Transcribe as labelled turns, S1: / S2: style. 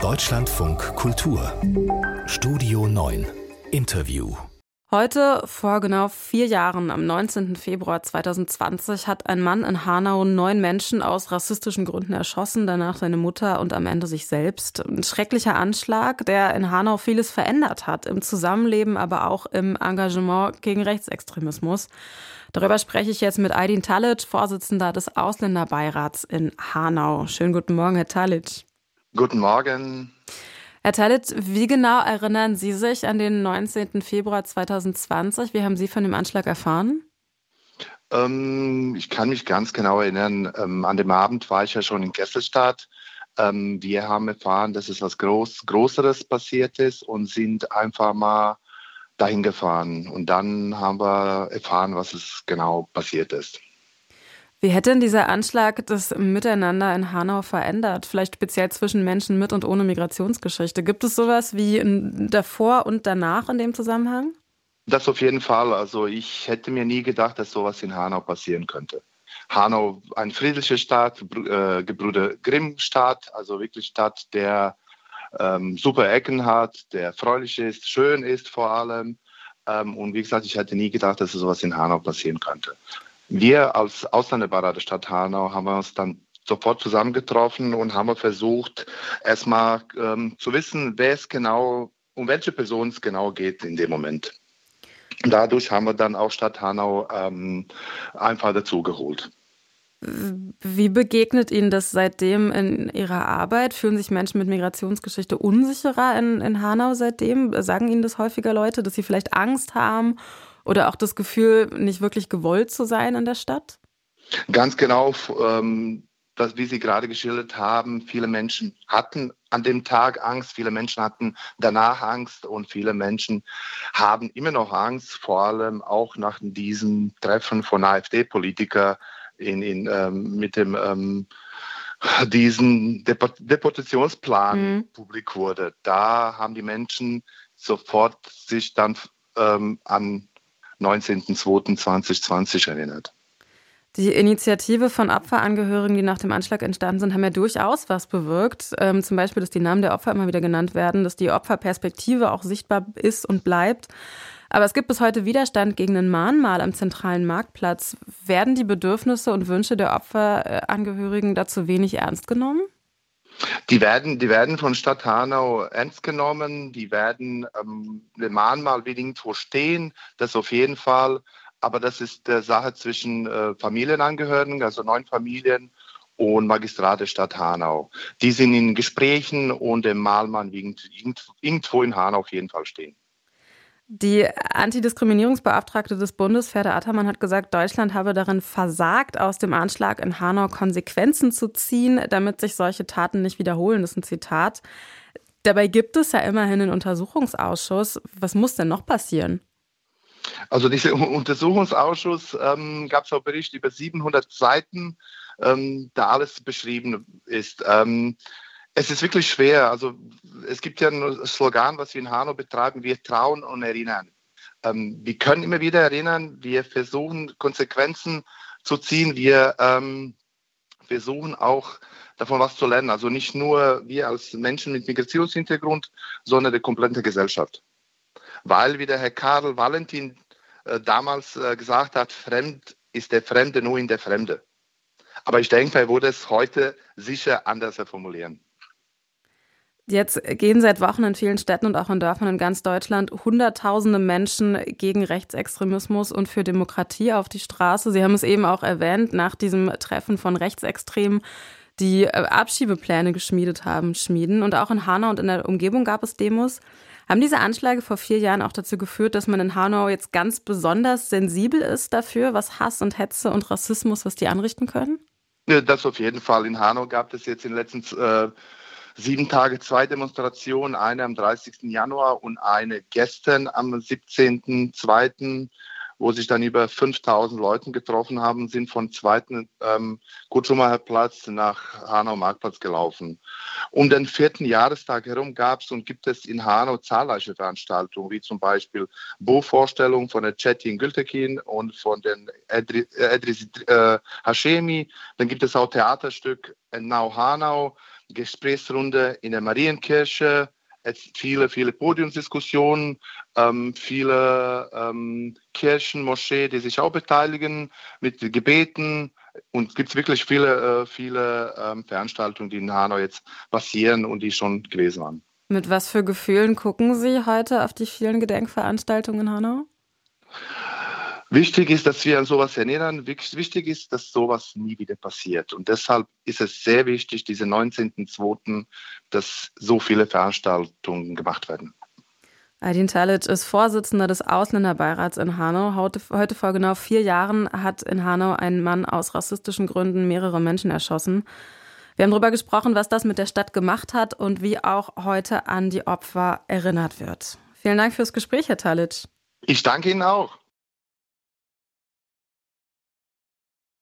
S1: Deutschlandfunk Kultur Studio 9 Interview
S2: Heute, vor genau vier Jahren, am 19. Februar 2020, hat ein Mann in Hanau neun Menschen aus rassistischen Gründen erschossen, danach seine Mutter und am Ende sich selbst. Ein schrecklicher Anschlag, der in Hanau vieles verändert hat, im Zusammenleben, aber auch im Engagement gegen Rechtsextremismus. Darüber spreche ich jetzt mit Aydin Talic, Vorsitzender des Ausländerbeirats in Hanau. Schönen guten Morgen, Herr Talic.
S3: Guten Morgen.
S2: Herr Talitz, wie genau erinnern Sie sich an den 19. Februar 2020? Wie haben Sie von dem Anschlag erfahren?
S3: Ähm, ich kann mich ganz genau erinnern. Ähm, an dem Abend war ich ja schon in Kesselstadt. Ähm, wir haben erfahren, dass es was Groß, Größeres passiert ist und sind einfach mal dahin gefahren. Und dann haben wir erfahren, was es genau passiert ist.
S2: Wie hätte denn dieser Anschlag das Miteinander in Hanau verändert? Vielleicht speziell zwischen Menschen mit und ohne Migrationsgeschichte. Gibt es sowas wie davor und danach in dem Zusammenhang?
S3: Das auf jeden Fall. Also ich hätte mir nie gedacht, dass sowas in Hanau passieren könnte. Hanau, ein friedlicher Staat, äh, Gebrüder Grimm-Staat, also wirklich Stadt, der ähm, super Ecken hat, der freundlich ist, schön ist vor allem. Ähm, und wie gesagt, ich hätte nie gedacht, dass sowas in Hanau passieren könnte. Wir als Ausländerberater der Stadt Hanau haben uns dann sofort zusammengetroffen und haben versucht, erstmal ähm, zu wissen, wer es genau, um welche Person es genau geht in dem Moment. Dadurch haben wir dann auch Stadt Hanau ähm, einfach dazugeholt.
S2: Wie begegnet Ihnen das seitdem in Ihrer Arbeit? Fühlen sich Menschen mit Migrationsgeschichte unsicherer in, in Hanau seitdem? Sagen Ihnen das häufiger Leute, dass sie vielleicht Angst haben oder auch das Gefühl, nicht wirklich gewollt zu sein in der Stadt?
S3: Ganz genau, ähm, das, wie Sie gerade geschildert haben, viele Menschen hatten an dem Tag Angst, viele Menschen hatten danach Angst und viele Menschen haben immer noch Angst, vor allem auch nach diesem Treffen von AfD-Politikern in, in, ähm, mit dem ähm, diesen Deport Deportationsplan mhm. publik wurde. Da haben die Menschen sofort sich dann ähm, an 19.02.2020 erinnert.
S2: Die Initiative von Opferangehörigen, die nach dem Anschlag entstanden sind, haben ja durchaus was bewirkt. Ähm, zum Beispiel, dass die Namen der Opfer immer wieder genannt werden, dass die Opferperspektive auch sichtbar ist und bleibt. Aber es gibt bis heute Widerstand gegen ein Mahnmal am zentralen Marktplatz. Werden die Bedürfnisse und Wünsche der Opferangehörigen dazu wenig ernst genommen?
S3: Die werden, die werden von Stadt Hanau ernst genommen, die werden ähm, dem Mahnmal irgendwo stehen, das auf jeden Fall. Aber das ist eine Sache zwischen äh, Familienangehörigen, also neun Familien und Magistrat der Stadt Hanau. Die sind in Gesprächen und der Mahnmal wird irgendwo in Hanau auf jeden Fall stehen.
S2: Die Antidiskriminierungsbeauftragte des Bundes, Ferda Attermann, hat gesagt, Deutschland habe darin versagt, aus dem Anschlag in Hanau Konsequenzen zu ziehen, damit sich solche Taten nicht wiederholen. Das ist ein Zitat. Dabei gibt es ja immerhin einen Untersuchungsausschuss. Was muss denn noch passieren?
S3: Also dieser Untersuchungsausschuss ähm, gab es auch Bericht über 700 Seiten, ähm, da alles beschrieben ist. Ähm, es ist wirklich schwer. Also es gibt ja ein Slogan, was wir in Hanau betreiben, wir trauen und erinnern. Ähm, wir können immer wieder erinnern, wir versuchen Konsequenzen zu ziehen, wir ähm, versuchen auch davon was zu lernen. Also nicht nur wir als Menschen mit Migrationshintergrund, sondern die komplette Gesellschaft. Weil, wie der Herr Karl Valentin äh, damals äh, gesagt hat, fremd ist der Fremde nur in der Fremde. Aber ich denke, er würde es heute sicher anders formulieren.
S2: Jetzt gehen seit Wochen in vielen Städten und auch in Dörfern in ganz Deutschland Hunderttausende Menschen gegen Rechtsextremismus und für Demokratie auf die Straße. Sie haben es eben auch erwähnt, nach diesem Treffen von Rechtsextremen, die äh, Abschiebepläne geschmiedet haben, schmieden. Und auch in Hanau und in der Umgebung gab es Demos. Haben diese Anschläge vor vier Jahren auch dazu geführt, dass man in Hanau jetzt ganz besonders sensibel ist dafür, was Hass und Hetze und Rassismus, was die anrichten können?
S3: Das auf jeden Fall. In Hanau gab es jetzt in den letzten äh, sieben Tage zwei Demonstrationen, eine am 30. Januar und eine gestern am 17.02., wo sich dann über 5000 Leute getroffen haben, sind von zweiten ähm, Kutschumacher Platz nach Hanau Marktplatz gelaufen. Um den vierten Jahrestag herum gab es und gibt es in Hanau zahlreiche Veranstaltungen, wie zum Beispiel Buchvorstellungen von der Chetin Gültekin und von den Edris, Edris äh, Hashemi. Dann gibt es auch Theaterstück Now Hanau Gesprächsrunde in der Marienkirche, viele, viele Podiumsdiskussionen, ähm, viele ähm, Kirchen, Moscheen, die sich auch beteiligen mit Gebeten. Und es gibt wirklich viele, äh, viele ähm, Veranstaltungen, die in Hanau jetzt passieren und die schon gewesen waren.
S2: Mit was für Gefühlen gucken Sie heute auf die vielen Gedenkveranstaltungen in Hanau?
S3: Wichtig ist, dass wir an sowas erinnern. Wichtig ist, dass sowas nie wieder passiert. Und deshalb ist es sehr wichtig, diese 19.02., dass so viele Veranstaltungen gemacht werden.
S2: Aydin Talic ist Vorsitzender des Ausländerbeirats in Hanau. Heute, heute vor genau vier Jahren hat in Hanau ein Mann aus rassistischen Gründen mehrere Menschen erschossen. Wir haben darüber gesprochen, was das mit der Stadt gemacht hat und wie auch heute an die Opfer erinnert wird. Vielen Dank fürs Gespräch, Herr Talic.
S3: Ich danke Ihnen auch.